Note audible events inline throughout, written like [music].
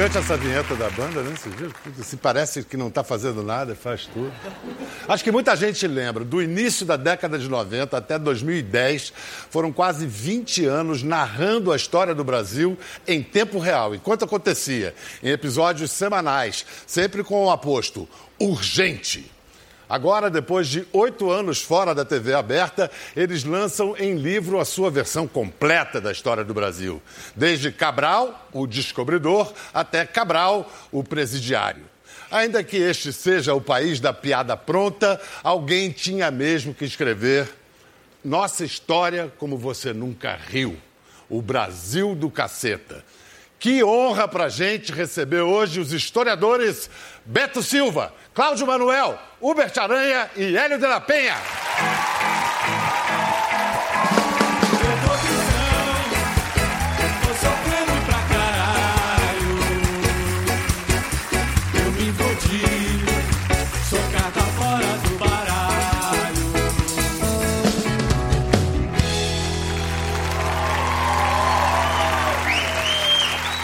Elegante essa vinheta da banda, né? Se parece que não está fazendo nada, faz tudo. Acho que muita gente lembra. Do início da década de 90 até 2010, foram quase 20 anos narrando a história do Brasil em tempo real, enquanto acontecia, em episódios semanais, sempre com o aposto urgente. Agora, depois de oito anos fora da TV aberta, eles lançam em livro a sua versão completa da história do Brasil. Desde Cabral, o descobridor, até Cabral, o presidiário. Ainda que este seja o país da piada pronta, alguém tinha mesmo que escrever nossa história como você nunca riu. O Brasil do caceta. Que honra pra gente receber hoje os historiadores Beto Silva, Cláudio Manuel, Hubert Aranha e Hélio de la Penha.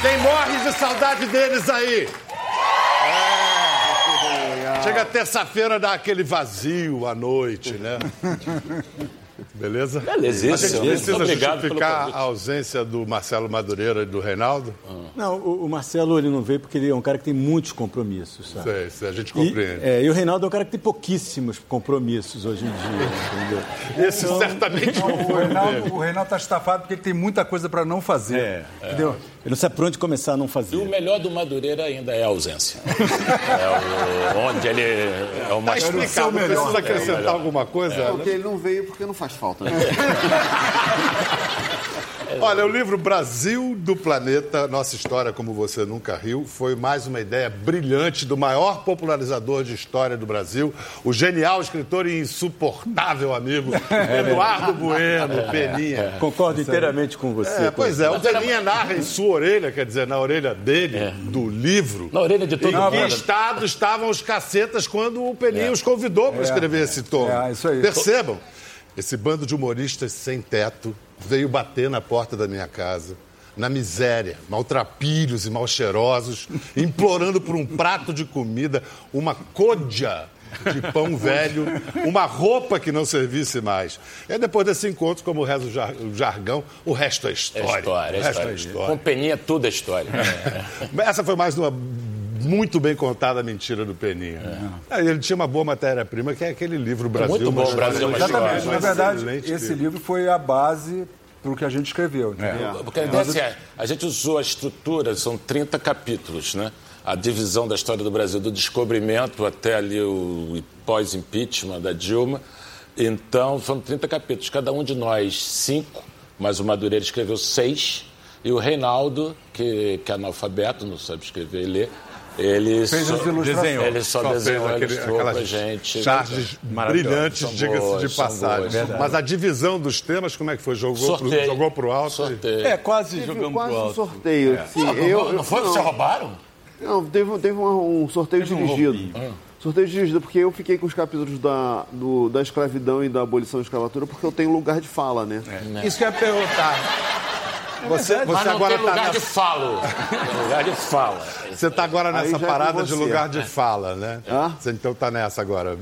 Quem morre de saudade deles aí? É. Chega terça-feira, dá aquele vazio à noite, né? [laughs] Beleza? Beleza, A gente isso. precisa Obrigado justificar a ausência do Marcelo Madureira e do Reinaldo? Não, o, o Marcelo ele não veio porque ele é um cara que tem muitos compromissos, sabe? Sei, sei, a gente E, compreende. é, e o Reinaldo é um cara que tem pouquíssimos compromissos hoje em dia, [laughs] entendeu? Esse certamente não O Reinaldo, o Reinaldo tá estafado porque ele tem muita coisa para não fazer. É, Entendeu? Ele não sabe por onde começar a não E o fazer. melhor do Madureira ainda é a ausência. [laughs] é o, onde ele é o Tá mais explicado, melhor. precisa É, acrescentar melhor. alguma coisa? Porque ele não veio porque não faz falta. Né? [laughs] Olha, o livro Brasil do Planeta, Nossa História Como Você Nunca Riu, foi mais uma ideia brilhante do maior popularizador de história do Brasil, o genial escritor e insuportável amigo Eduardo Bueno, Peninha. Concordo inteiramente com você. É, pois é, o Peninha narra em sua orelha, quer dizer, na orelha dele, do livro, Na orelha de todo em que mundo. estado estavam os cacetas quando o Peninha os convidou para escrever esse tomo. É, isso aí. Percebam, esse bando de humoristas sem teto veio bater na porta da minha casa, na miséria, maltrapilhos e mal cheirosos, [laughs] implorando por um prato de comida, uma côdea de pão velho, uma roupa que não servisse mais. E depois desse encontro, como reza o jar- o jargão, o resto é É história. história, o é resto história. é história. Com Peninha, tudo é história. Essa foi mais uma muito bem contada mentira do Peninha. Ah, Ele tinha uma boa matéria-prima, que é aquele livro Brasil. muito bom, Brasil, história. história. Na verdade, Excelente esse livro. livro foi a base para o que a gente escreveu. Entendeu? Porque a ideia assim, é, a gente usou a estrutura, são 30 capítulos, né? A divisão da história do Brasil, do descobrimento até ali o pós-impeachment da Dilma. Então, são 30 capítulos. Cada um de nós, cinco, mas o Madureira escreveu seis. E o Reinaldo, que, que é analfabeto, não sabe escrever e ler, ele Fez só, as ilustrações. ele só, Só fez desenhou, aquele- ilustrou pra aquelas gente. charges brilhantes, diga-se de passagem. boas. Mas a divisão dos temas, como é que foi? Jogou, pro, jogou pro alto? e- Sorteio. É, quase Teve jogamos quase pro um alto. sorteio. Sim, eu, não foi que você roubaram? Não, teve, teve um, um sorteio dirigido. sorteio dirigido, porque eu fiquei com os capítulos da, do- da escravidão e da abolição da escravatura, porque eu tenho lugar de fala, né? Isso que eu ia perguntar. Você, Mas você não agora tem lugar está de falo. [laughs] Tem lugar de fala. você tá agora nessa é parada de você. lugar de fala, né? Ah? Você então tá nessa agora.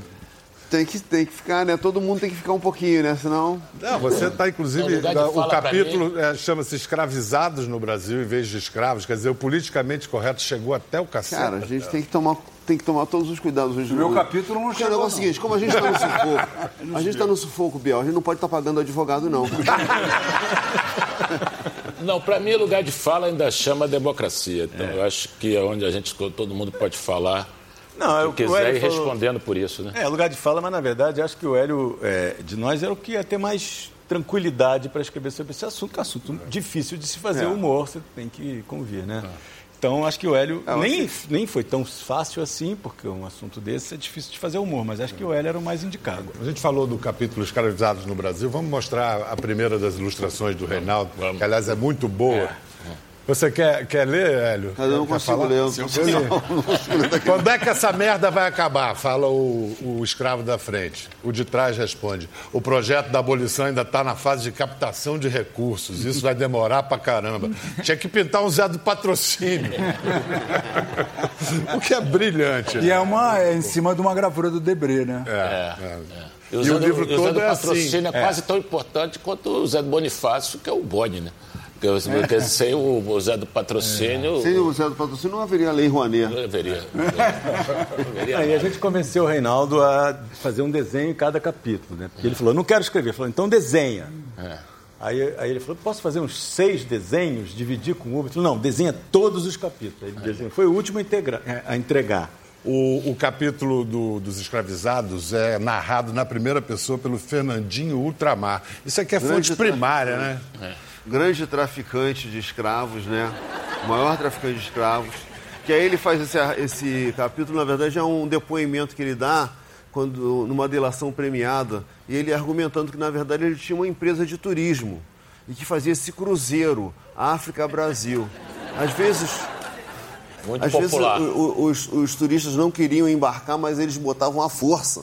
Tem que, tem que ficar, né? Todo mundo tem que ficar um pouquinho, né? Senão. Não, você está, É inclusive, de o capítulo é, chama-se Escravizados no Brasil em vez de escravos. Quer dizer, o politicamente correto chegou até o cacete. Cara, a gente tem que tomar, tem que tomar todos os cuidados hoje. Meu capítulo não Porque o chegou, negócio é o seguinte, como a gente está no [laughs] sufoco, a gente está no sufoco, Biel, a gente não pode estar pagando advogado, não. [laughs] Não, para mim, lugar de fala ainda chama democracia. Então, eu acho que é onde a gente, todo mundo pode falar Não, é o o que o quiser e falou. respondendo por isso, né? É, lugar de fala, mas na verdade acho que o Hélio é, de nós era o que ia ter mais tranquilidade para escrever sobre esse assunto, que é um assunto difícil de se fazer É. humor, você tem que convir, né? Então acho que o Hélio eu nem, nem foi tão fácil assim, porque um assunto desse é difícil de fazer humor, mas acho que o Hélio era o mais indicado. A gente falou do capítulo Escravizados no Brasil. Vamos mostrar a primeira das ilustrações do Reinaldo, que aliás é muito boa. Você quer, quer ler, Hélio? Eu não Quer consigo falar? ler. Eu não consigo, não consigo ler. Quando é que essa merda vai acabar? Fala o, o escravo da frente. O de trás responde: o projeto da abolição ainda está na fase de captação de recursos. Isso vai demorar pra caramba. Tinha que pintar um Zé do patrocínio. o que é brilhante. E é, uma, é em cima de uma gravura do Debré, né? É, é. E o, E Zé o do- livro e o Zé todo do é patrocínio assim. é quase tão importante quanto o Zé do Bonifácio, que é o Boni, né? Porque, eu- porque sem o, Zé do patrocínio, Sem o Zé do Patrocínio não haveria lei Rouanet. eu deveria. [laughs] Aí a gente convenceu o Reinaldo a fazer um desenho em cada capítulo, né? Porque ele falou, não quero escrever. Ele falou, então desenha. Aí, aí ele falou, posso fazer uns seis desenhos, dividir com o Uber? Ele falou, não, desenha todos os capítulos. Desenhou. Foi o último a, integra- a entregar. O, o capítulo do- dos escravizados é narrado na primeira pessoa pelo Fernandinho Ultramar. Isso aqui é fonte primária, né? Grande traficante de escravos, né? O maior traficante de escravos. Que aí ele faz esse, esse capítulo, na verdade, é um depoimento que ele dá quando, numa delação premiada, e ele argumentando que, na verdade, ele tinha uma empresa de turismo e que fazia esse cruzeiro África-Brasil. Às vezes, Muito às vezes popular. o- o- os, os turistas não queriam embarcar, mas eles botavam à força.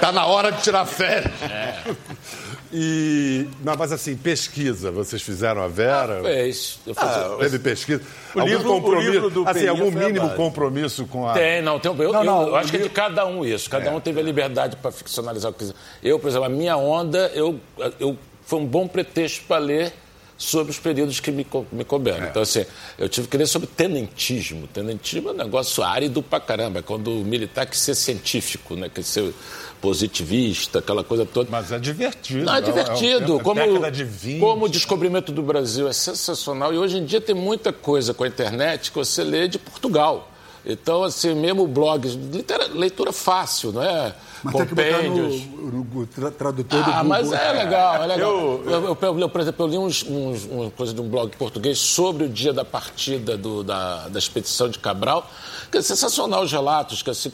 Tá na hora de tirar férias. [laughs] E, mas assim, pesquisa, vocês fizeram a Vera? Fez. Eu fiz- Teve pesquisa? o algum livro- o compromisso? livro do assim, algum mínimo compromisso com a. Tem, não, tem. Eu, Não, eu- não, eu acho o que é de livro- cada um isso. Cada um teve a liberdade para ficcionalizar o que quiser. Eu, por exemplo, a minha onda, eu, eu, foi um bom pretexto para ler sobre os períodos que me, co- me couberam. Então, assim, eu tive que ler sobre tenentismo. Tenentismo é um negócio árido pra caramba. Quando o militar quer ser científico, né? quer ser positivista, aquela coisa toda. Mas é divertido. Não, é divertido. É, como, década de 20. como o descobrimento do Brasil é sensacional. E hoje em dia tem muita coisa com a internet que você lê de Portugal. Então, assim, mesmo blogs, leitura fácil, não é? Mas tem que botar no, Compêndios. no tradutor do Ah, Google. mas é legal, é legal. Eu, eu, eu, eu, por exemplo, eu li uns, uns, uma coisa de um blog português sobre o dia da partida do- da, da expedição de Cabral, que é sensacional os relatos, que assim,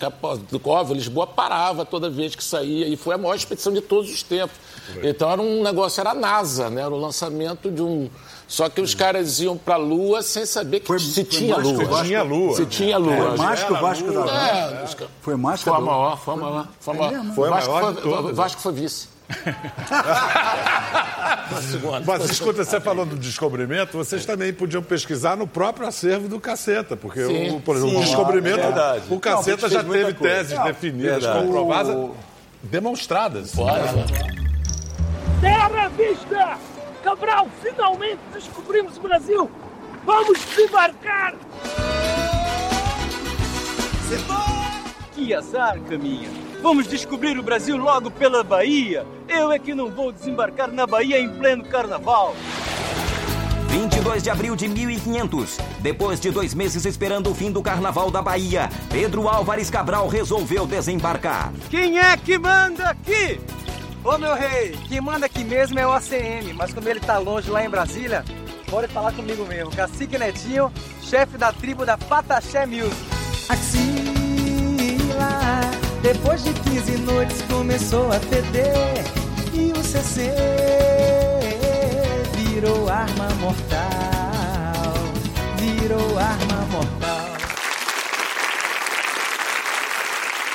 do óbvio, Lisboa parava toda vez que saía, e foi a maior expedição de todos os tempos. Então era um negócio, era a NASA, né? Era o lançamento de um. Só que os caras iam para a Lua sem saber que Foi- se foi tinha Lua. o Vasco- Tinha lua. Se tinha Lua. Foi mais que o Vasco da Gama. É, ca- Foi mais que foi a do- maior, foi a maior. Foi a maior. Foi a Vasco maior de foi-. Vasco foi vice. [laughs] Mas escuta, você falou do descobrimento, vocês também podiam pesquisar no próprio acervo do Caceta, porque, Sim. o, por exemplo, o Sim, descobrimento, é verdade. o Caceta Não, já teve teses Não, definidas, verdade. comprovadas, demonstradas. Terra vista! Cabral, finalmente descobrimos o Brasil! Vamos desembarcar! Que azar, Caminha. Vamos descobrir o Brasil logo pela Bahia. Eu é que não vou desembarcar na Bahia em pleno carnaval. 22 de abril de 1500. Depois de dois meses esperando o fim do Carnaval da Bahia, Pedro Álvares Cabral resolveu desembarcar. Quem é que manda aqui? Ô meu rei, quem manda aqui mesmo é o ACM, mas como ele tá longe lá em Brasília, pode falar comigo mesmo. Cacique Netinho, chefe da tribo da Pataxé Music. Axila, depois de 15 noites começou a feder e o CC virou arma mortal, virou arma mortal.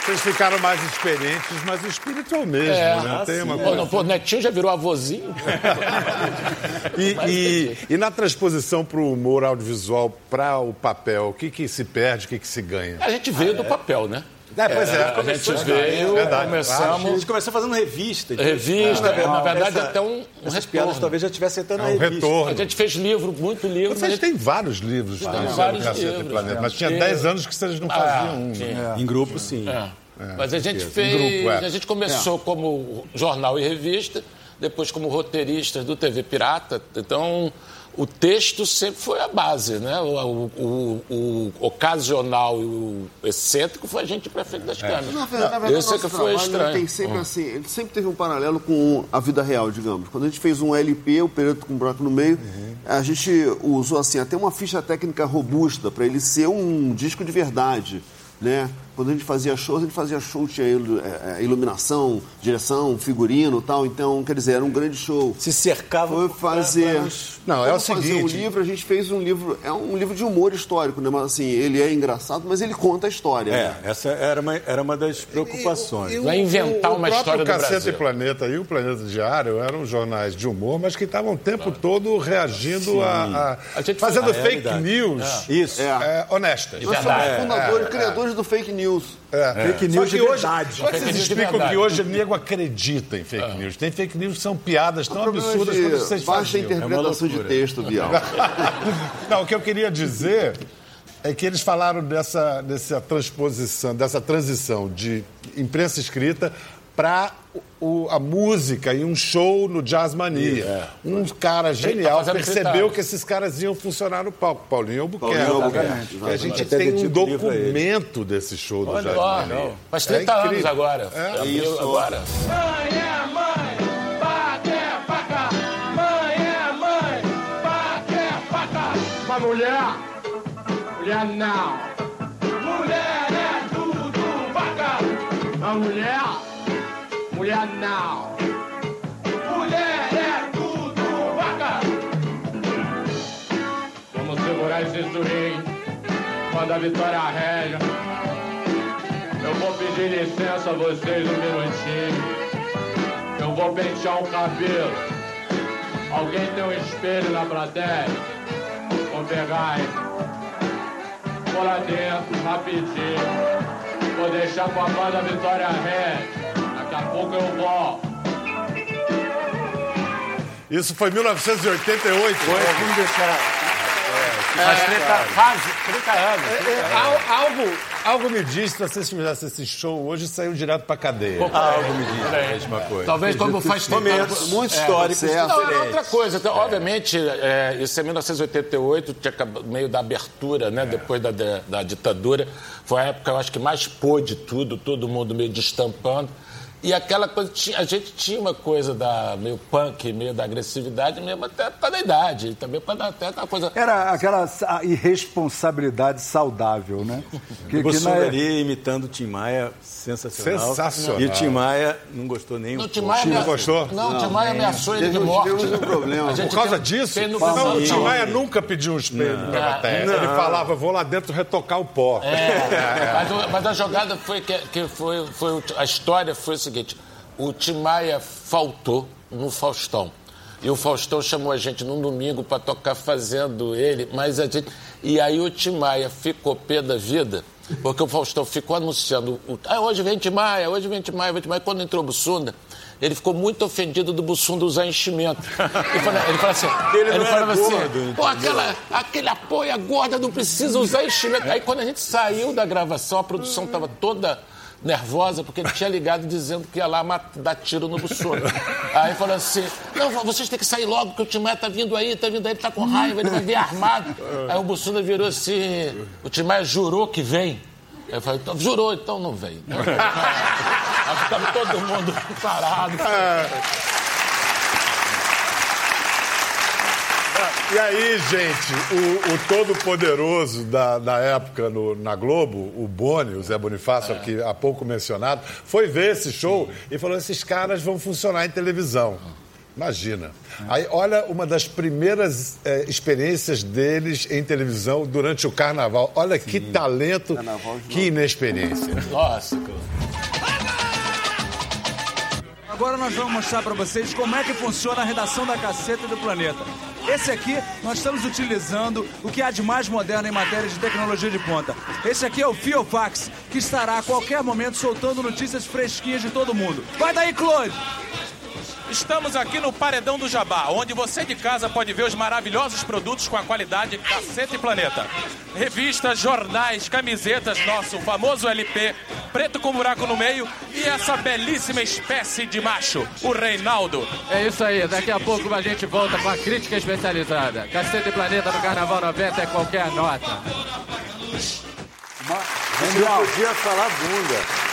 Vocês ficaram mais experientes, mas o espírito é o mesmo, É. né? Tem uma coisa. não, pô, Netinho já virou avôzinho. [laughs] E, e- e na transposição para o humor audiovisual, para o papel, o que, que se perde, o que, que se ganha? A gente veio do papel, né? É, pois é. A gente veio, A começamos. gente começou fazendo revista. de- Revista, Ah, na verdade, essa- até um, um Essas piadas talvez já tivesse entrando É na um revista. retorno. A gente fez livro, muito livro. a Vocês gente- têm vários livros no vários livros, Planeta, é. mas tinha Tem- 10 anos que vocês não Ah, faziam um. né? Em grupo, sim. É. Mas a gente Em fez. grupo, é. A gente começou como jornal e revista, depois como roteiristas do TV Pirata. Então, o texto sempre foi a base, né? O, o- o- o ocasional e o excêntrico foi a gente para frente das câmeras. Na verdade, na verdade Esse é que foi estranho. Tem sempre, assim, ele sempre teve um paralelo com a vida real, digamos. Quando a gente fez um LP, o período com um buraco no meio, a gente usou assim, até uma ficha técnica robusta para ele ser um disco de verdade. Né? Quando a gente fazia shows, a gente fazia show, tinha é, é, iluminação, direção, figurino e tal. Então, quer dizer, era um grande show. Se cercava Foi fazer. Não, é o Vamos fazer um seguinte- livro, a gente fez um livro. É um livro de humor histórico, né? Mas assim, ele é engraçado, mas ele conta a história. É, né? essa era uma, era uma das preocupações. E o- Vai inventar o, uma o próprio história do Caceta Brasil. e Planeta e o Planeta Diário eram jornais de humor, mas que estavam o tempo todo reagindo a, a- A gente fazendo fake realidade. news Isso. É. é, honestas. Nós somos fundadores, criadores do fake news. É. Fake Só news de hoje, verdade. Fake vocês news de explicam que hoje o nego acredita em fake news. Tem fake news que são piadas tão Problema absurdas de quanto vocês baixa faziam. interpretação de loucura. texto, [laughs] Bial. Não, o que eu queria dizer é que eles falaram dessa, dessa transposição, dessa transição de imprensa escrita para a música e um show no Jazz Mania. Um cara genial fazendo percebeu fritada. que esses caras iam funcionar no palco. Paulinho Albuquerque. Paulinho Albuquerque, exatamente. A gente tem um o documento desse show do Jazz Ó, Mania. faz É 30 anos incrível. agora. É. Isso. Agora. Mãe é mãe, faca é faca. Mãe é mãe, faca é faca. Pra mulher, mulher não. Mulher é tudo vaca. A mulher, mulher não. Mulher é tudo vaca. Vamos segurar esse swing quando a vitória rega. Eu vou pedir licença a vocês um minutinho. Eu vou pentear o cabelo. Alguém tem um espelho na plateia? Vou pegar, hein? Vou lá dentro, rapidinho. Vou deixar com a banda Vitória Red. Daqui a pouco eu volto. Isso foi em 1988. Vamos deixar. Faz 30, faz 30 anos. É, al- algo, algo me diz que se vocês fizessem esse show hoje, saiu direto pra cadeia. Algo me diz a mesma coisa. Talvez como faz Momentos muito É, históricos. certo. Não, era outra coisa. Então, Obviamente, é, isso é 1988, tinha meio da abertura, né? Depois da, da, da ditadura. Foi a época, eu acho, que mais pôde tudo, todo mundo meio destampando. E aquela coisa, a gente tinha uma coisa da meio punk, meio da agressividade, mesmo até causa da idade. Também para dar até aquela coisa. Era aquela sa- irresponsabilidade saudável, né? [laughs] Que, O que na- ali imitando o Tim Maia, sensacional. Sensacional. E o Tim Maia não gostou nem um o Tim. Maia Não gostou? Não, o Tim Maia ameaçou ele de morte. tivemos um problema. A gente Por causa tem- disso? Não, o. Tim Maia nunca pediu um espelho pra plateia. Ele falava, vou lá dentro retocar o pó. É, [laughs] mas, a jogada foi que, que foi, foi a história foi o seguinte: o Tim Maia faltou no Faustão. E o Faustão chamou a gente num domingo para tocar fazendo ele, mas a gente. E aí o Tim Maia ficou pé da vida, porque o Faustão ficou anunciando. O, ah, hoje vem Tim Maia, hoje vem Tim Maia, vem Tim Maia. Quando entrou o Bussunda, ele ficou muito ofendido do Bussunda usar enchimento. Ele falou, ele falou assim. [laughs] Ele não falava assim, Pô, aquela, aquele apoio a gorda não precisa usar enchimento. Aí quando a gente saiu da gravação, a produção estava toda nervosa, porque ele tinha ligado dizendo que ia lá dar tiro no Bussunda. Aí falou assim, não, vocês têm que sair logo, porque o Timaya tá vindo aí, tá vindo aí, ele tá com raiva, ele vai vir armado. Aí o Bussunda virou assim, o Timaya jurou que vem. Eu falei, então, jurou, então não vem. [laughs] Aí ficava todo mundo parado. E aí, gente, o, o todo-poderoso da, da época no- na Globo, o Boni, o Zé Bonifácio, aqui há pouco mencionado, foi ver esse show e falou: esses caras vão funcionar em televisão. Imagina. Aí, olha uma das primeiras eh, experiências deles em televisão durante o carnaval. Olha que talento, Carnaval que inexperiência. Nossa, cara. Agora nós vamos mostrar para vocês como é que funciona a redação da Caceta do Planeta. Esse aqui nós estamos utilizando o que há de mais moderno em matéria de tecnologia de ponta. Esse aqui é o Fiofax, que estará a qualquer momento soltando notícias fresquinhas de todo mundo. Vai daí, Claude! Estamos aqui no Paredão do Jabá, onde você de casa pode ver os maravilhosos produtos com a qualidade Caceta e Planeta. Revistas, jornais, camisetas, nosso famoso LP, preto com buraco no meio e essa belíssima espécie de macho, o Reinaldo. É isso aí, daqui a pouco a gente volta com a crítica especializada. Cacete e Planeta no Carnaval 90 é qualquer nota. Não podia falar bunda.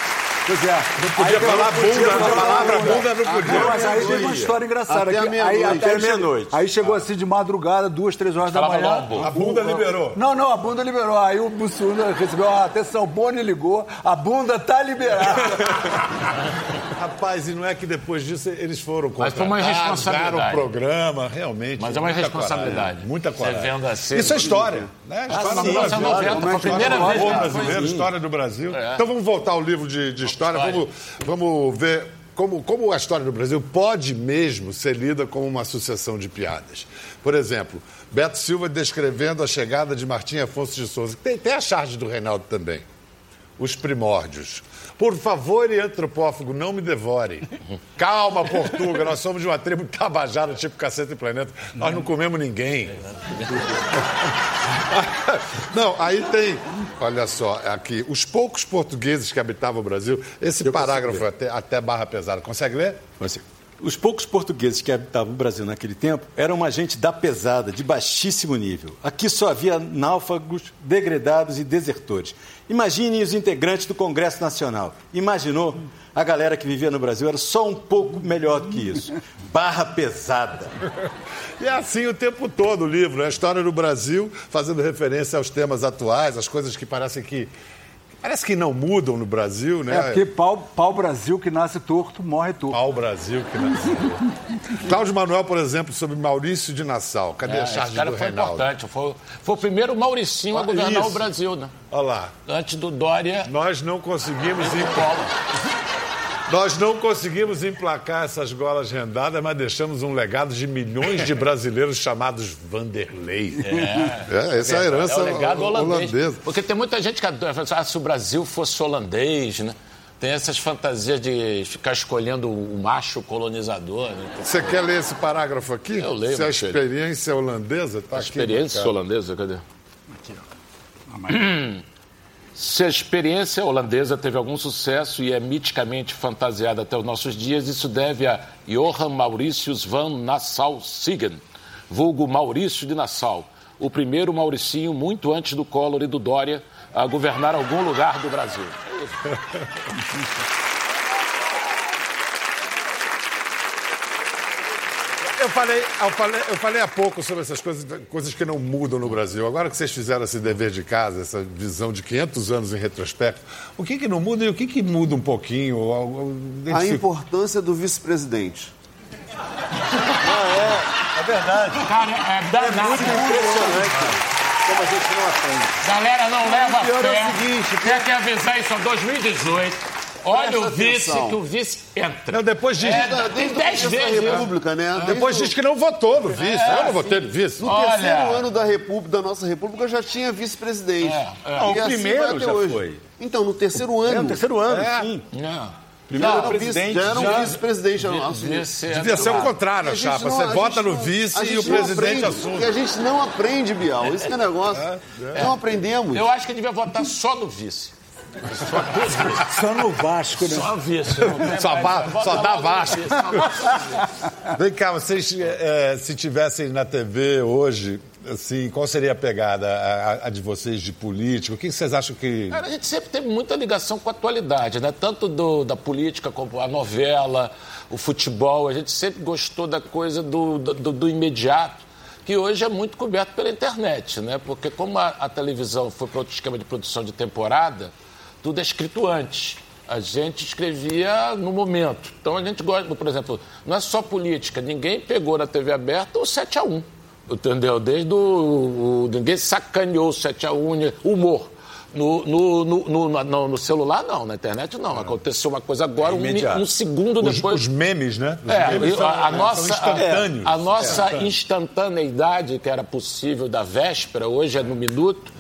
Pois é. Não podia falar bunda, a palavra bunda não podia. Não, mas aí teve uma história engraçada. Até meia-noite. aí, Até aí meia-noite. Aí chegou assim de madrugada, duas, três horas da manhã. lombo. A bunda liberou. Não, não, a bunda liberou. Aí o Bussunda recebeu a atenção, Boni ligou, a bunda tá liberada. [laughs] Rapaz, e não é que depois disso eles foram Mas foi uma contratados, ganharam o programa, realmente. Mas é uma muita responsabilidade. coragem, muita Você coragem. vendo assim- Isso é história. Né? Ah, História sim, do Brasil. 1990, foi a primeira História do vez brasileiro, foi- história do Brasil. É. Então vamos voltar ao livro de, de história, História. Vamos, vamos ver como, como a história do Brasil pode mesmo ser lida como uma sucessão de piadas. Por exemplo, Beto Silva descrevendo a chegada de Martim Afonso de Souza. Tem, tem a charge do Reinaldo também. Os primórdios. Por favor, e antropófago, não me devore. [laughs] Calma, Portuga, nós somos de uma tribo tabajara, tipo Caceta e Planeta. Nós não comemos ninguém. Não, aí tem, olha só, aqui, os poucos portugueses que habitavam o Brasil, esse parágrafo até, até barra pesada. Consegue ler? Assim, Os poucos portugueses que habitavam o Brasil naquele tempo eram uma gente da pesada, de baixíssimo nível. Aqui só havia náufragos, degredados e desertores. Imaginem os integrantes do Congresso Nacional. Imaginou? A galera que vivia no Brasil era só um pouco melhor do que isso. Barra pesada. E é assim o tempo todo o livro, é a história do Brasil, fazendo referência aos temas atuais, as coisas que parecem que. Parece que não mudam no Brasil, né? É porque pau, pau Brasil que nasce torto, morre torto. Pau Brasil que nasceu. Cláudio Manuel, por exemplo, sobre Maurício de Nassau. Cadê É, a esse charge cara do foi Reinaldo? importante. Foi, foi o primeiro Mauricinho a Ah, governar isso. o Brasil, né? Olha lá. Antes do Dória. Nós não conseguimos ir. [laughs] Nós não conseguimos emplacar essas golas rendadas, mas deixamos um legado de milhões de brasileiros chamados Vanderlei. É, essa é a herança é o legado holandês. holandesa. Porque tem muita gente que assim, ah, se o Brasil fosse holandês, né? Tem essas fantasias de ficar escolhendo o macho colonizador. Né? Você quer ler esse parágrafo aqui? Eu leio, Se a meu filho. experiência holandesa está A aqui. experiência cara. holandesa, cadê? [clears throat] Se a experiência holandesa teve algum sucesso e é miticamente fantasiada até os nossos dias, isso deve a Johan Mauritius van Nassau-Siegen, vulgo Maurício de Nassau, o primeiro Mauricinho muito antes do Collor e do Dória a governar algum lugar do Brasil. [laughs] Eu falei, eu, falei, eu falei há pouco sobre essas coisas, coisas que não mudam no Brasil. Agora que vocês fizeram esse dever de casa, essa visão de 500 anos em retrospecto, o que, que não muda e o que, que muda um pouquinho? Ou- ou- ou- A importância do vice-presidente. É verdade. Cara, é danado. Como a gente não aprende. Galera, não leva a pior é fé. o seguinte, Quer que avisar isso em 2018. Olha o vice, atenção. que o vice entra. Não, depois diz, É, tem Desde 10 a vezes. né? República, né? Desde depois diz que não votou no vice. eu não votei no vice. No Olha. terceiro ano da República, da nossa República, já tinha vice-presidente. É, é. Ah, o assim primeiro já hoje. foi. Então, no terceiro ano. É o terceiro ano, É. sim. Não. Primeiro Não, presidente já era um vice-presidente. é Devia ser o contrário, A chapa. não- Você vota no vice e o presidente aprende, assume. Porque a gente não aprende, Bial. Isso que é negócio. Não aprendemos. Eu acho que devia votar só no vice. Só no Vasco, né? Só tem Só Vota só dá Vasco. [laughs] Vem cá, vocês, eh, se tivessem na TV hoje, assim, qual seria a pegada a, a de vocês de político? O que vocês acham que. Cara, a gente sempre teve muita ligação com a atualidade, né? Tanto do- da política como a novela, o futebol. A gente sempre gostou da coisa do, do, do imediato, que hoje é muito coberto pela internet, né? Porque como a, a televisão foi para outro esquema de produção de temporada, tudo é escrito antes. A gente escrevia no momento. Então a gente gosta, por exemplo, não é só política. Ninguém pegou na TV aberta o 7 a 1 Entendeu? Desde o. o- ninguém sacaneou o 7 a 1 humor. No, no, no, no, no- celular, não. Na internet, não. Aconteceu uma coisa agora, um, mi- imediato. um segundo Os, depois. os memes, né? Os É, memes são, a, a nossa, instantâneos. a, a nossa instantaneidade, que era possível da véspera, hoje é no minuto.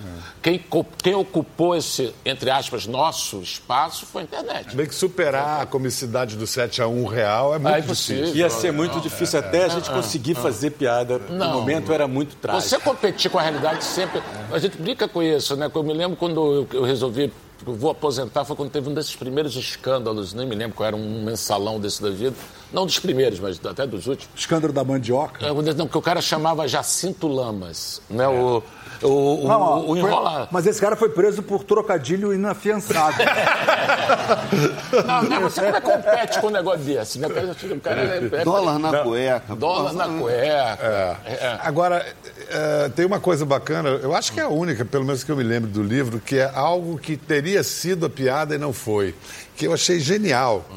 Quem, quem ocupou esse, entre aspas, nosso espaço foi a internet. Bem que superar a comicidade do 7 a 1 real é muito É difícil. Ia ser muito difícil até a gente conseguir fazer piada. No Não. momento era muito trágico. Você competir com a realidade sempre. A gente brinca com isso, né? Eu me lembro quando eu- resolvi vou aposentar foi quando teve um desses primeiros escândalos, nem me lembro qual era um mensalão desse da vida. Não dos primeiros, mas até dos últimos. Escândalo da mandioca? É, não, que o cara chamava Jacinto Lamas, né? O, o, não, o, o enrola... Mas esse cara foi preso por trocadilho inafiançado. [laughs] não, não, você como é que compete com um negócio desse? Né? O cara é, é, dólar na não, cueca. Dólar na cueca. É. É. Agora, tem uma coisa bacana, eu acho que é a única, pelo menos que eu me lembro do livro, que é algo que teria sido a piada e não foi. Que eu achei genial.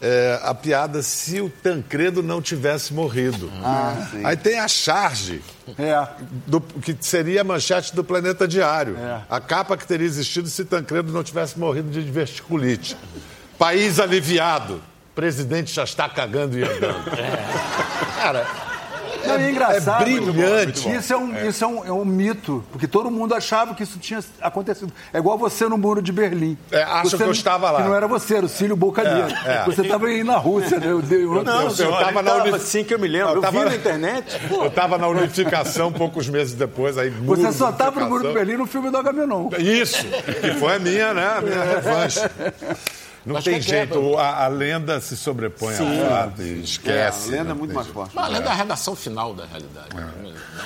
É, a piada se o Tancredo não tivesse morrido. Ah, Aí tem a charge, é. do, que seria a manchete do Planeta Diário. É. A capa que teria existido se Tancredo não tivesse morrido de diverticulite. País aliviado. Presidente já está cagando e andando. É. Cara, não, é engraçado. É brilhante. Isso, é um, é. isso é, um, é um mito, porque todo mundo achava que isso tinha acontecido. É igual você no Muro de Berlim. É, acho você, que eu estava lá. Que não era você, era o Cílio Bolcadinho. É, é. Você estava aí na Rússia, né? Eu, eu, não, eu, eu estava na unif... assim que eu me lembro. Eu, eu tava... vi na internet. [laughs] Eu estava na unificação poucos meses depois. Aí, você só estava no Muro de Berlim no filme do Agamenon. Isso, que foi a minha, né? A minha revanche. Não Mas tem jeito, a, a, lenda se sobrepõe Sim. ao fato e esquece. É, a lenda é muito mais forte. Mas a lenda é a redação final da realidade. É.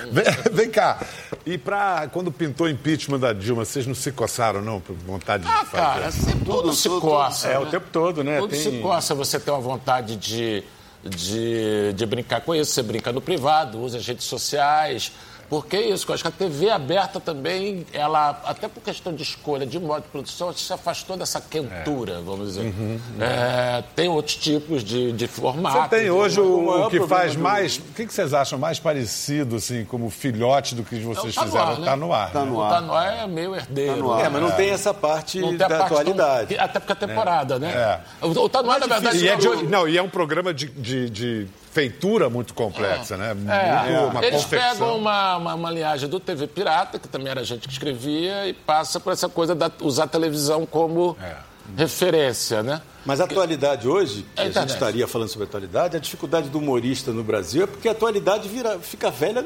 Não... Vem, [laughs] vem, cá, e pra, quando pintou o impeachment da Dilma, vocês não se coçaram, não, por vontade ah, de fazer? cara, tudo, tudo se coça. É, né? o tempo todo, né? Tudo tem... se coça, você tem uma vontade de, de, de brincar com isso, você brinca no privado, usa as redes sociais, porque é isso, eu acho que a TV aberta também, ela, até por questão de escolha de modo de produção, se afastou dessa quentura, é. vamos dizer. Uhum, uhum. É, tem outros tipos de, de formato. Você tem hoje o, o que faz do... mais. O que, vocês acham mais parecido, assim, como filhote do que vocês tá fizeram? Está no ar. Está no ar. Está no ar é meio herdeiro. Tá ar, é, mas não é. tem essa parte da parte atualidade. Tão, até porque é temporada, né? É. O Está no ar, na verdade. E é de, não, e é um programa de, de, de feitura muito complexa, né? É. Muito, Eles confecção. pegam uma, uma, uma, linhagem do TV Pirata, que também era gente que escrevia, e passa por essa coisa de usar a televisão como é. referência, né? Mas a atualidade hoje, que é a gente estaria falando sobre a atualidade, a dificuldade do humorista no Brasil é porque a atualidade vira, fica velha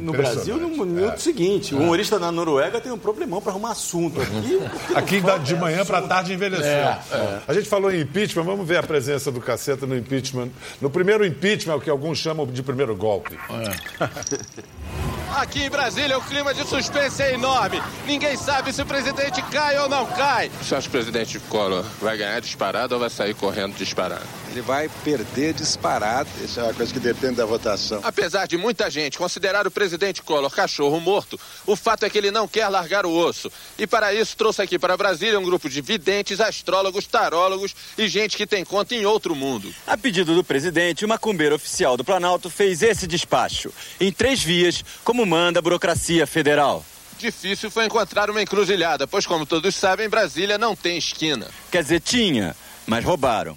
no Brasil no minuto é. seguinte. O humorista na Noruega tem um problemão para arrumar assunto. Aqui, Aqui de manhã para tarde envelheceu. É, é. A gente falou em impeachment, vamos ver a presença do caceta no impeachment. No primeiro impeachment, o que alguns chamam de primeiro golpe. Aqui em Brasília, o clima de suspense é enorme. Ninguém sabe se o presidente cai ou não cai. Você acha que o presidente Collor vai ganhar disparado ou vai sair correndo disparado? Ele vai perder disparado. Isso é uma coisa que depende da votação. Apesar de muita gente considerar o presidente Collor cachorro morto, o fato é que ele não quer largar o osso. E para isso trouxe aqui para Brasília um grupo de videntes, astrólogos, tarólogos e gente que tem conta em outro mundo. A pedido do presidente, uma cumbeira oficial do Planalto fez esse despacho. Em três vias, como manda a burocracia federal. Difícil foi encontrar uma encruzilhada, pois, como todos sabem, Brasília não tem esquina. Quer dizer, tinha, mas roubaram.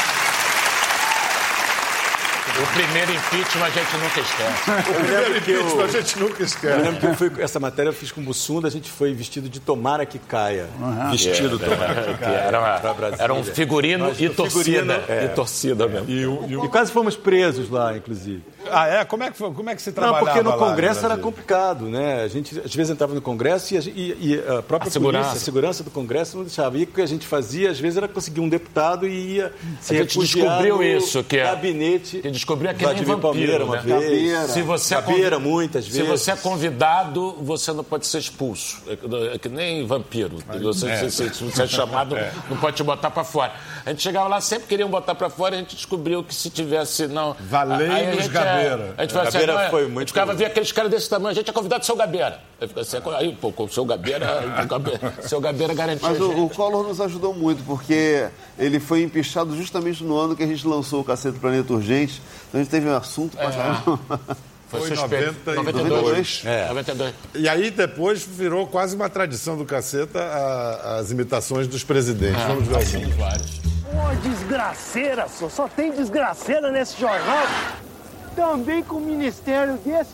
O primeiro impeachment a gente nunca esquece. [laughs] O primeiro impeachment a gente nunca esquece. Eu lembro que eu fui, essa matéria eu fiz com o Bussunda, a gente foi vestido de tomara que caia. Uhum. Vestido yeah, tomara que caia. Era, uma, era um figurino Nós, e torcida. É. E torcida mesmo. E, e, e, quase fomos presos lá, inclusive. Ah, é? Como é que, foi, como é que se trabalhava Não, porque no lá, Congresso era complicado, né? A gente às vezes entrava no Congresso e a, e, e a própria a segurança. Polícia, a segurança do Congresso não deixava. E o que a gente fazia, às vezes, era conseguir um deputado e ia se a gente descobriu isso, que é, gabinete. Que descobriu é que nem vampiro, Palmeira uma né? vez. Se você é muitas vezes. Se você é convidado, você não pode ser expulso. É que nem vampiro. Você, é. Se, se, você é chamado, [laughs] é. não pode te botar para fora. A gente chegava lá, sempre queriam botar para fora, a gente descobriu que se tivesse. não Valendo os Gabeira. A gente falava Gabeira assim, foi muito. A gente ficava, via aqueles caras desse tamanho, a gente é convidado do seu Gabeira. Assim, aí, pô, o seu Gabeira, o [laughs] seu Gabeira garantiu. Mas o, o Collor nos ajudou muito, porque ele foi empichado justamente no ano que a gente lançou o Cacete Planeta Urgente. Então a gente teve um assunto pra é. Foi, Foi 90 92. É. 92. E aí depois virou quase uma tradição do caceta a, as imitações dos presidentes. Ah, Vamos ver alguns. vários. Pô, desgraceira, só. Só tem desgraceira nesse jornal. Também com um ministério desse.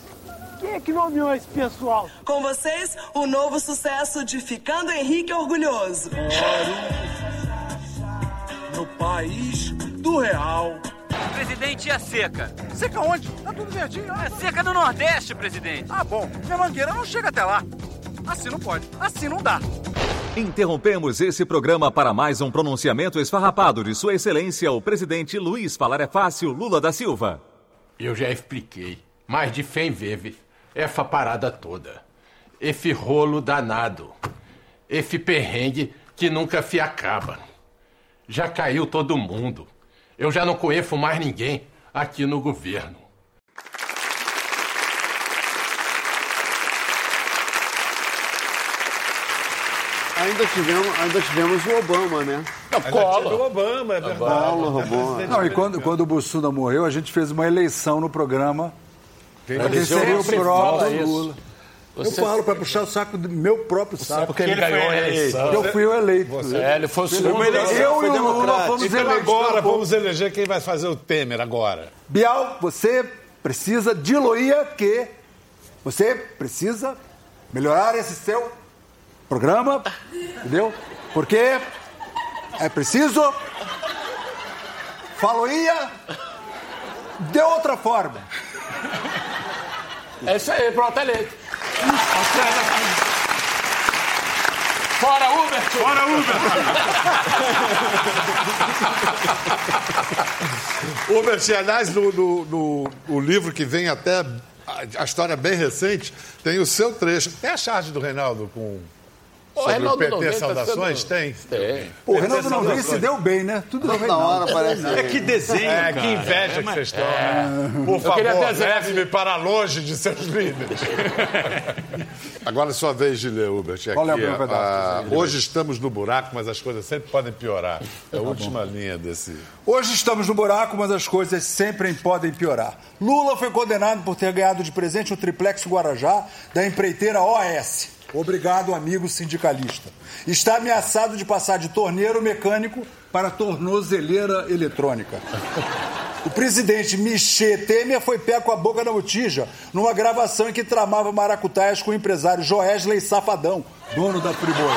Quem é que nomeou esse pessoal? Com vocês, o novo sucesso de Ficando Henrique Orgulhoso. No país do real. Presidente, e a seca? Seca onde? Tá tudo verdinho. É seca no Nordeste, presidente. Ah, bom. Minha mangueira não chega até lá. Assim não pode. Assim não dá. Interrompemos esse programa para mais um pronunciamento esfarrapado de Sua Excelência, o presidente Luiz Falar é Fácil Lula da Silva. Eu já expliquei, mais de 100 vezes, essa parada toda. Esse rolo danado. Esse perrengue que nunca se acaba. Já caiu todo mundo. Eu já não conheço mais ninguém aqui no governo. Ainda tivemos, ainda tivemos o Obama, né? Não, Collor. O Obama, é verdade. Obama. Não, e quando, quando o Bussunda morreu, a gente fez uma eleição no programa. Quem seria o próprio Lula. Você- Eu falo para puxar o saco do meu próprio saco. Porque ele ganhou a eleição. Eu fui o eleito. Você- É, ele foi o segundo. Eu e o Lula fomos Então eleitos. agora vamos eleger quem vai fazer o Temer agora. Bial, você precisa diluir que você precisa melhorar esse seu programa, entendeu? Porque é preciso faloia de outra forma. É isso aí, pronto, eleito. Fora Uber! Fora Uber! Uber, aliás, no, no, no- o livro que vem até a, a história bem recente, tem o seu trecho. Tem a charge do Reinaldo com. Sobre Reinaldo o PT Nogueira tá Saudações? sendo- Tem. Tem. Pô, o Reinaldo Nogueira se deu bem, né? Tudo Toda hora parece É que desenho, É, que inveja que vocês estão. né? Por favor, leve-me para longe de seus líderes. [laughs] Agora é sua vez de ler, Hubert. Aqui, Qual é o primeiro pedaço? ah, hoje estamos no buraco, mas as coisas sempre podem piorar. É a última linha desse. Hoje estamos no buraco, mas as coisas sempre podem piorar. Lula foi condenado por ter ganhado de presente o triplex Guarajá da empreiteira OAS. Obrigado, amigo sindicalista. Está ameaçado de passar de torneiro mecânico para tornozeleira eletrônica. O presidente Michel Temer foi pego com a boca na botija numa gravação em que tramava maracutaias com o empresário Joesley Safadão, dono da Friboi.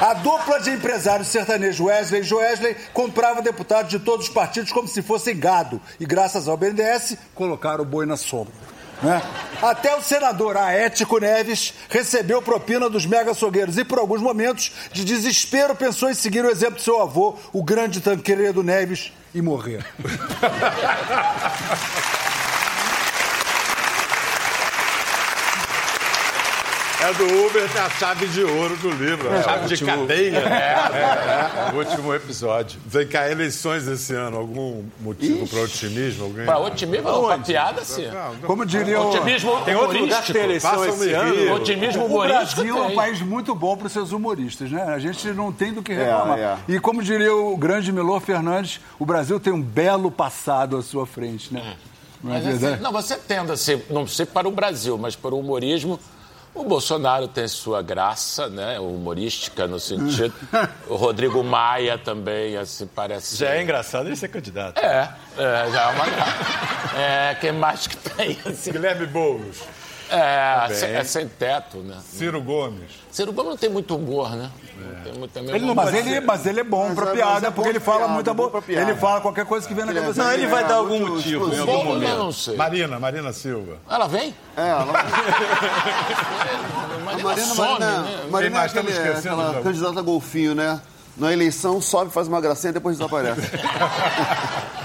A dupla de empresários sertanejos Wesley e Joesley comprava deputados de todos os partidos como se fossem gado. E graças ao BNDES, colocaram o boi na sombra. Né? Até o senador Aético Neves recebeu propina dos mega açougueiros e, por alguns momentos de desespero, pensou em seguir o exemplo do seu avô, o grande Tancredo Neves, e morrer. [laughs] É do Uber, é a chave de ouro do livro. É, chave o de último- cadeia. É, é, o último episódio. Vem cá, eleições esse ano. Algum motivo para otimismo? Alguém? Pra otimismo, não, pra piada, sim. Como diria o... Otimismo Tem outro lugar que tem eleição esse ano? Otimismo O humorístico Brasil é um tem. país muito bom para os seus humoristas, né? A gente não tem do que É, reclamar. é. E como diria o grande Melô Fernandes, o Brasil tem um belo passado à sua frente, né? Não é Mas, assim, verdade? não, você tenda a ser, não sei para o Brasil, mas para o humorismo, o Bolsonaro tem sua graça, né, humorística no sentido. [laughs] o Rodrigo Maia também, assim, parece. Já é engraçado ele ser candidato. É, é, já é uma graça. [laughs] É, quem mais que tem? Assim? Guilherme Boulos. É, Também. sem, é sem teto, né? Ciro Gomes. Ciro Gomes não tem muito humor, né? Não tem muito, Ele não, mas, ele, mas ele é bom pra Mas é- piada, é bom porque ele pra fala piada, muita é boa. pra piada. Ele fala qualquer coisa que vem na é cabeça dele. Ele vai é, dar algum motivo em algum momento. eu não sei. Marina, Marina Silva. Ela vem? É, ela... Ela [laughs] Marina, some, Marina, né? Marina mais é aquele, estamos esquecendo, aquela candidata golfinho, né? Na eleição sobe, faz uma gracinha e depois desaparece. [laughs]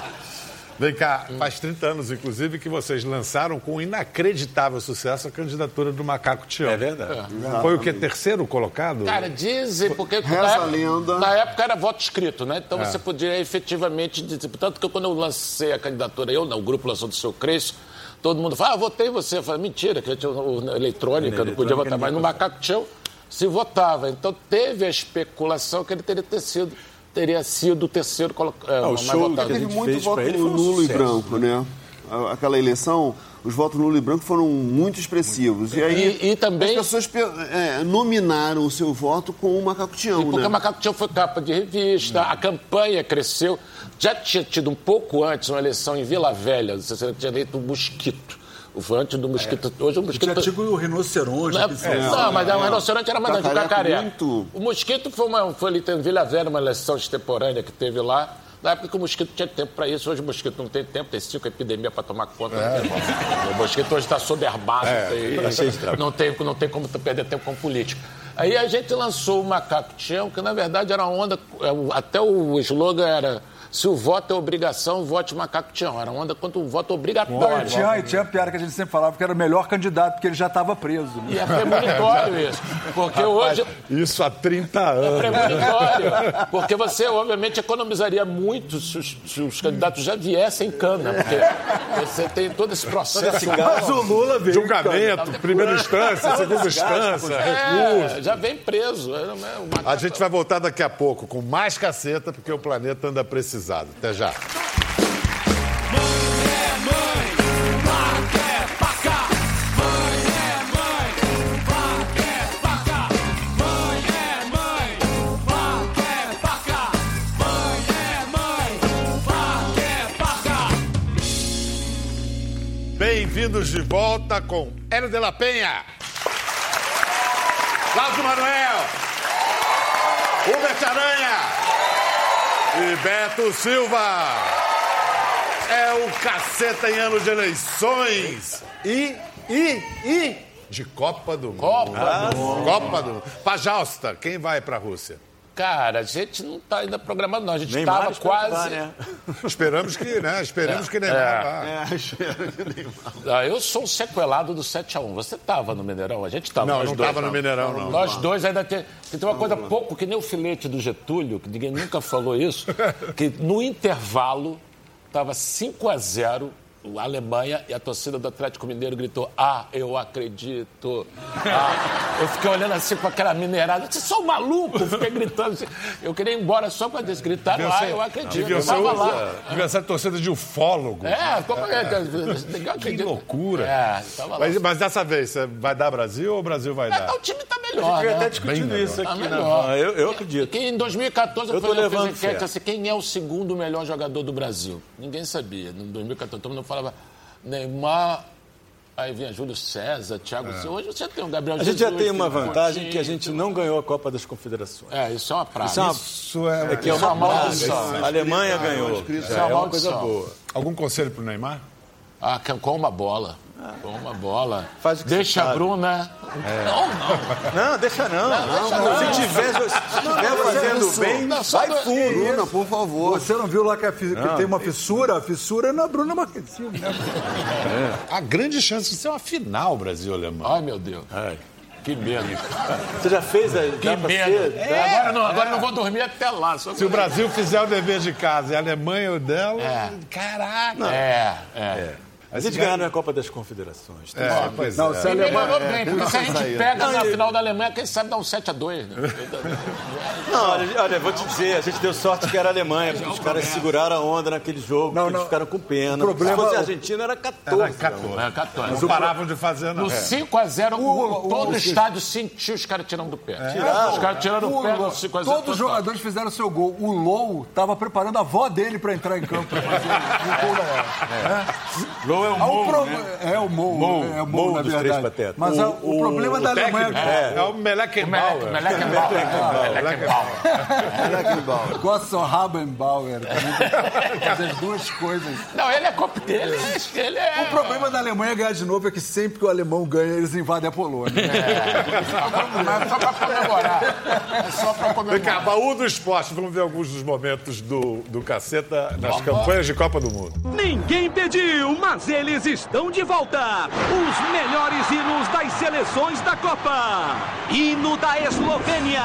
Vem cá, faz 30 anos, inclusive, que vocês lançaram com inacreditável sucesso a candidatura do Macaco Tião. É verdade. Foi o que? Terceiro colocado? Cara, dizem, porque Reza na, época, lenda. na época era voto escrito, né? Então É. você podia efetivamente dizer. Tanto que quando eu lancei a candidatura, eu, não, o grupo lançou do seu Cresço, todo mundo fala, ah, votei você. Eu falei, mentira, que eu tinha o, o- eletrônica, eu não podia votar. Mas no Macaco Tião se votava. Então teve a especulação que ele teria ter sido, teria sido o terceiro colocado. É, Ah, o show votado. que a Teve gente muito fez voto ele foi um nulo e sucesso. branco, né? A- Aquela eleição, os votos nulo e branco foram muito expressivos. E aí E- e também- as pessoas pe- é, nominaram o seu voto com o Macaco Tião, E porque né? o Macaco Tião foi capa de revista, a campanha cresceu. Já tinha tido um pouco antes uma eleição em Vila Velha, você tinha eleito o Mosquito. O antes do Mosquito. Hoje o Mosquito. Tinha tipo o rinoceronte. Não, é, não, mas é, um rinoceronte era mais antigo, Cacareco muito- O Mosquito foi, uma, foi ali em Vila Velha, uma eleição extemporânea que teve lá. Na época que o Mosquito tinha tempo para isso, hoje o Mosquito não tem tempo, tem cinco epidemias para tomar conta. né, irmão? O Mosquito hoje está soberbado, É, tá não, tem, não tem como perder tempo com político. Aí a gente lançou o Macaco Tião, que na verdade era uma onda, é, o- até o slogan era se o voto é obrigação, vote Macaco Tião. Era uma onda contra o voto Não, obrigatório. tinha, e tinha a piada que a gente sempre falava que era o melhor candidato, porque ele já estava preso. né? E é premonitório isso. Porque hoje Isso há 30 anos. premonitório. Porque você, obviamente, economizaria muito se os, se os candidatos já viessem em cana. Porque você tem todo esse processo. Mas o Lula veio Julgamento, primeira instância, segunda instância, recurso. É, já vem preso. É, uma- A gente vai voltar daqui a pouco com mais caceta, porque o planeta anda precisado. Até já. Bem-vindos de volta com Hélio de la Penha, Cláudio Manuel, Hubert Aranha e Beto Silva. É o caceta em ano de eleições e, e, e de Copa do Mundo. Copa do Mundo. Copa do Mundo. Quem vai pra Rússia? Cara, a gente não está ainda programado, não. A gente estava [laughs] que quase. vá, né? Esperamos que, né? [laughs] Esperemos que Neymar vá. Ah, eu sou um sequelado do 7x1. Você estava no Mineirão? A gente estava. Não, nós não dois, tava no Mineirão, não. Nós dois ainda tem. que tem uma coisa pouco que nem o filete do Getúlio, que ninguém nunca falou isso, [laughs] que no intervalo estava 5 a 0 a Alemanha e a torcida do Atlético Mineiro gritou: Ah, eu acredito. Ah, eu fiquei olhando assim com aquela minerada. Vocês são malucos? Eu fiquei gritando. assim. Eu queria ir embora só para eles gritaram: Ah, eu acredito. Devia Eu ser, lá. devia ser torcida de ufólogo. É, como é que é? Que [laughs] loucura. É, tava lá. Mas, mas dessa vez, você vai dar Brasil ou o Brasil vai dar? O time tá A melhor. gente veio né? até discutindo isso aqui Tá na melhor. van. Eu, eu acredito. Que em 2014 Eu eu, fiz- eu fiz enquete assim, quem é o segundo melhor jogador do Brasil? Ninguém sabia. Em 2014 todo mundo falava Neymar, aí vinha Júlio César, Thiago Silva. Hoje você tem o Gabriel É. A gente já Jesus, tem uma o vantagem que a gente não ganhou a Copa das Confederações. É, isso é uma praga. Isso é uma, Isso é, é que é isso é uma uma maldição. A Alemanha ganhou. Isso Já é é uma uma coisa boa. Algum conselho pro Neymar? Ah, com uma bola. Com uma bola. Faz o que Deixa a. Bruna. Não, não. Não, deixa não. deixa não. Se tiver, se tiver fazendo bem, Não, vai do- fundo. Bruna, por favor. Você não viu lá que, a que tem uma fissura? A fissura é na Bruna Marquezine. Né? Há grande chance de ser uma final Brasil-Alemanha. Ai, meu Deus. Que medo. Você já fez a. Que medo. É, agora não, agora não vou dormir até lá. Só Se o Brasil fizer o dever de casa e a Alemanha o dela, É. caraca. É, é. A gente ganhar na Copa das Confederações. Tem É, que- pois Não, é. se a Alemanha... bem, porque se a gente pega na final da Alemanha, quem sabe dá um 7x2, né? Não, olha, olha, vou te dizer, a gente deu sorte que era a Alemanha, porque os caras seguraram a onda naquele jogo, Não, porque eles não. ficaram com pena. O problema- Se fosse a Argentina, era 14. Era 14. É, 14. Não paravam de fazer, não. No 5x0, O- o- todo o o- estádio sentiu os caras tirando do pé. Tiraram. Os caras tirando do pé no 5x0. Todos os jogadores fizeram seu gol. O Lou estava preparando a avó dele para entrar em campo para fazer o gol da hora. Low é o Ah, o Mou, pro- né? É o Mou, Mou, é o Mou Mou, na dos verdade. Três Patetas. Mas a- o, O- problema da O técnico Alemanha... é, o Melekenbauer. Melekenbauer. Gosto Rabenbauer. Fazer as duas coisas. Não, ele é copo dele. Ele é. O problema da Alemanha ganhar de novo é que sempre que o alemão ganha, eles invadem a Polônia. Mas só pra comemorar. É só pra Vem comemorar. cá, baú do esporte. Vamos ver alguns dos momentos do, do caceta nas campanhas de Copa do Mundo. Ninguém pediu, mas eles estão de volta. Os melhores hinos das seleções da Copa. Hino da Eslovênia.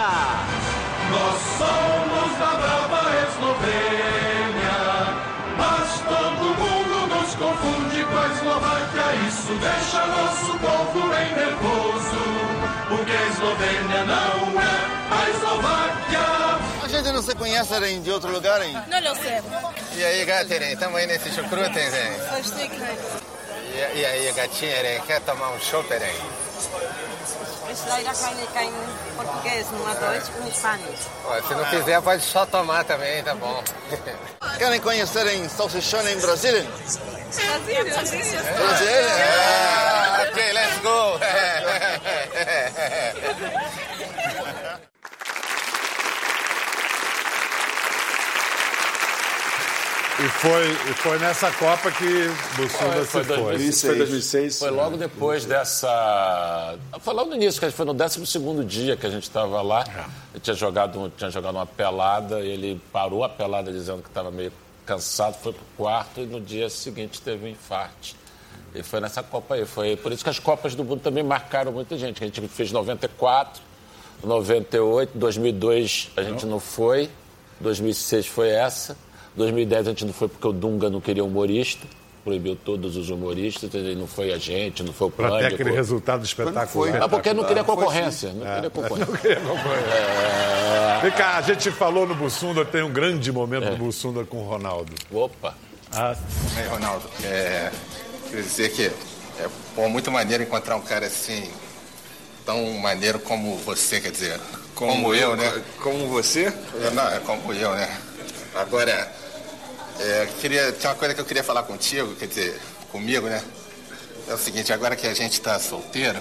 Nós somos da brava Eslovênia, mas todo mundo nos confunde com a Eslováquia. Isso deixa nosso povo em nervoso, porque a Eslovênia não é a Eslováquia. Gente não se conhece em- de outro lugar, hein? Não lo sé. E aí, Gateren, estamos aí nesse chucrute, hein? Aqui. E, e aí, gatinha, hein? quer tomar um chopp, hein? Ist leider keine, kein Português, nur Deutsch und Spanisch. Ó, Se não quiser, pode só tomar também, tá bom. [laughs] Querem conhecer em salsichão em Brasília? Brasil, Brasília? Ah, ok, let's go. Foi, foi nessa Copa que Bussunda se foi. 2006. Foi 2006. Foi logo depois dessa. Foi logo no início, que a gente foi no 12 dia que a gente estava lá. Ele tinha jogado, tinha jogado uma pelada, ele parou a pelada dizendo que estava meio cansado, foi pro quarto e no dia seguinte teve um infarto. E foi nessa Copa aí. Foi por isso que as Copas do Mundo também marcaram muita gente. A gente fez 94, 98, 2002 a gente não foi, 2006 foi essa, 2010 a gente não foi porque o Dunga não queria humorista, proibiu todos os humoristas, não foi a gente, não foi o Para Pânico. ter aquele resultado espetacular. Ah, porque não queria Foi concorrência. Não É, queria [laughs] concorrência. Não queria concorrência. Vem cá, a gente falou no Bussunda, tem um grande momento do Bussunda com o Ronaldo. Opa! Aí, Ronaldo, é, queria dizer que é pô, muito maneiro encontrar um cara assim, tão maneiro como você, quer dizer, como, eu, né? Como você? É, não, é como eu, né? Agora, é, queria, tinha uma coisa que eu queria falar contigo, quer dizer, comigo, né? É o seguinte, agora que a gente está solteiro,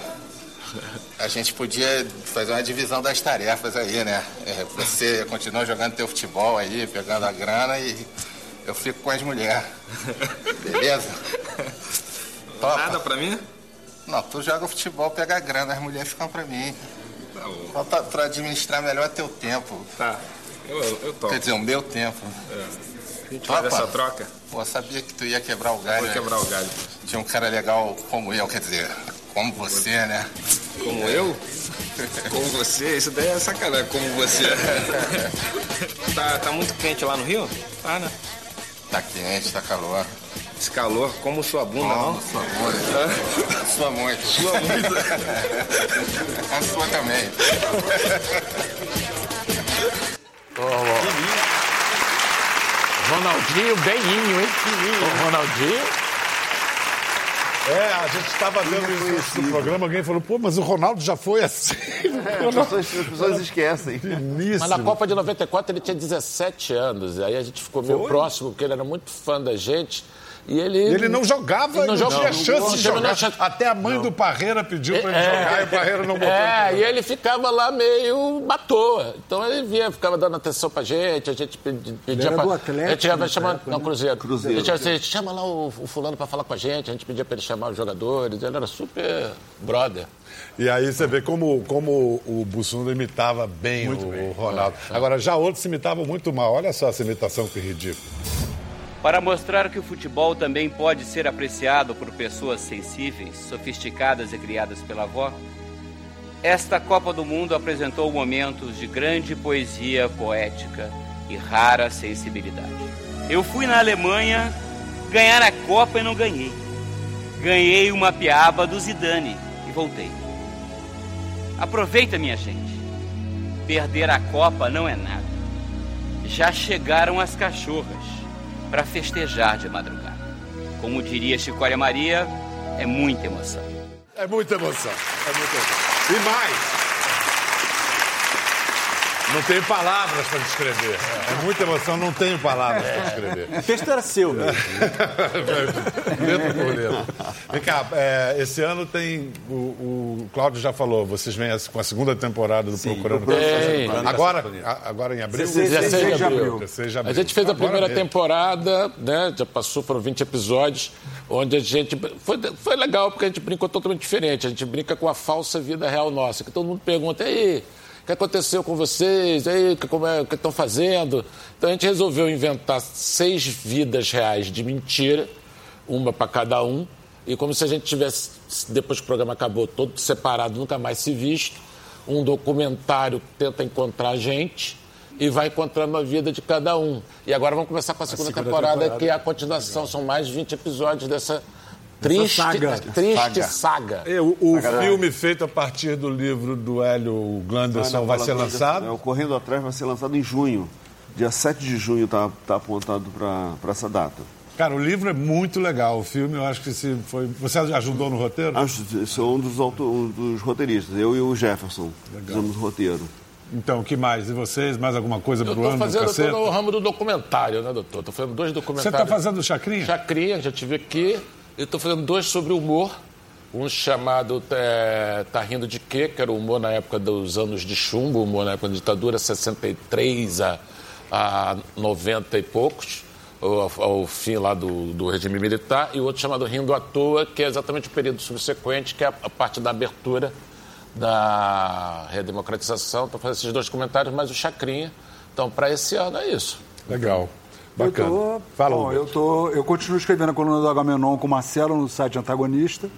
a gente podia fazer uma divisão das tarefas aí, né? É, você continua jogando teu futebol aí, pegando a grana e eu fico com as mulheres. Beleza? Topa? Nada pra mim? Não, tu joga futebol, pega a grana, as mulheres ficam pra mim. Só pra, pra administrar melhor teu tempo. Tá, eu, eu topo. Quer dizer, o meu tempo. A gente faz essa troca? Pô, sabia que tu ia quebrar o galho. Vou né? quebrar o galho. Tinha um cara legal como eu, quer dizer, como você, né? Como eu? Como você? Isso daí é sacanagem, como você. [laughs] tá, tá muito quente lá no Rio? Tá, né? Tá quente, tá calor. Esse calor, como sua bunda, não? Como sua muito. [laughs] Sua muito. Sua muito. [laughs] A sua também. Ronaldinho, beninho, hein? Ô, Ronaldinho. É, a gente estava vendo isso no programa, alguém falou, pô, mas o Ronaldo já foi assim. as [laughs] pessoas- as pessoas esquecem. Finíssimo. Mas na Copa de 94 ele tinha 17 anos. Aí a gente ficou meio Foi? próximo, porque ele era muito fã da gente. E ele. Ele não jogava, Ele não, não tinha jogava. chance Não de jogar. chance. Até a mãe do Parreira pediu para ele É, jogar e o Parreira não botou. É, e ele ficava lá meio batoa. Então ele vinha, ficava dando atenção pra gente, a gente pedia. pedia era pra, do Atlético A gente ia nessa chamar. Não, né? Cruzeiro. Cruzeiro. A gente ia dizer, chama lá o, o fulano pra falar com a gente, a gente pedia pra ele chamar os jogadores. Ele era super brother. E aí você vê como, como o Bussunda imitava bem, o, o Ronaldo. Agora, já outros imitavam muito mal. Olha só essa imitação que ridícula. Para mostrar que o futebol também pode ser apreciado por pessoas sensíveis, sofisticadas e criadas pela avó, esta Copa do Mundo apresentou momentos de grande poesia poética e rara sensibilidade. Eu fui na Alemanha ganhar a Copa e não ganhei. Ganhei uma piaba do Zidane e voltei. Aproveita, minha gente. Perder a Copa não é nada. Já chegaram as cachorras para festejar de madrugada. Como diria Chicória Maria, é muita emoção. É muita emoção. É muita emoção. E mais. Não tenho palavras para descrever. É muita emoção, não tenho palavras para descrever. O texto era seu mesmo. [laughs] por letra. Vem cá, é, esse ano tem. O, o Cláudio já falou, vocês vêm com a segunda temporada do Procurando Tem. Caça- Agora, agora em abril? 16 de abril. 16 de A gente fez a Agora primeira mesmo. temporada, né? Já passou, foram 20 episódios, onde a gente. Foi, foi legal porque a gente brincou totalmente diferente. A gente brinca com a falsa vida real nossa, que todo mundo pergunta, e aí, que aconteceu com vocês? Aí, o que, como é, que estão fazendo? Então a gente resolveu inventar seis vidas reais de mentira, uma para cada um. E como se a gente tivesse, depois que o programa acabou, todo separado, nunca mais se visto. Um documentário tenta encontrar a gente e vai encontrando a vida de cada um. E agora vamos começar com a segunda, segunda temporada, temporada. que é a continuação. São mais de 20 episódios dessa triste saga. triste saga. É, o o Saga. filme feito a partir do livro do Hélio Glanderson vai ser lançado? É, o Correndo Atrás vai ser lançado em junho. Dia 7 de junho está tá apontado para essa data. Cara, o livro é muito legal. O filme, eu acho que se foi. Você ajudou no roteiro? Acho sou um dos, auto- um dos roteiristas, eu e o Jefferson. Fizemos o roteiro. Então, o que mais? E vocês? Mais alguma coisa pro estou ano? fazendo, eu caceta? no ramo do documentário, né, doutor? Estou fazendo dois Você documentários. está fazendo chacrinha? Chacrinha, já tive aqui. Eu estou fazendo dois sobre humor. Um chamado é, Tá Rindo de Quê? Que era o humor na época dos anos de chumbo, humor na época da ditadura, 63 a, a 90 e poucos. ao, ao fim lá do, do regime militar, e o outro chamado Rindo à Toa, que é exatamente o período subsequente, que é a, a parte da abertura da redemocratização. Estou fazendo esses dois comentários, mas o Chacrinha. Então, para esse ano é isso. Legal. Eu, tô, Fala, bom, eu, tô, eu continuo escrevendo a coluna do Agamenon com o Marcelo no site Antagonista,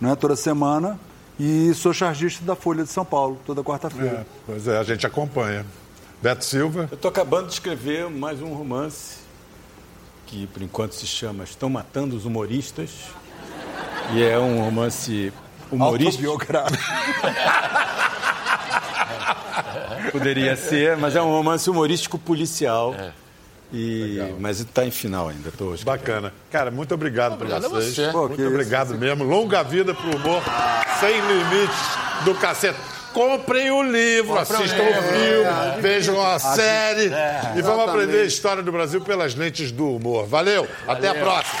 né, toda semana, e sou chargista da Folha de São Paulo, toda quarta-feira. É, pois é, a gente acompanha. Beto Silva. Eu estou acabando de escrever mais um romance que, por enquanto, se chama Estão Matando os Humoristas. E é um romance humorístico. Autobiográfico. [laughs] Poderia ser, mas é um romance humorístico policial. E, mas está em final ainda. Tô escrevendo. Bacana. Cara, muito obrigado, por vocês. você. Pô, muito obrigado mesmo. Longa vida pro humor sem limites do cacete. Comprem o livro, Comprem o assistam o livro. filme, É. vejam a série É. e vamos aprender a história do Brasil pelas lentes do humor. Valeu, até a Valeu. próxima.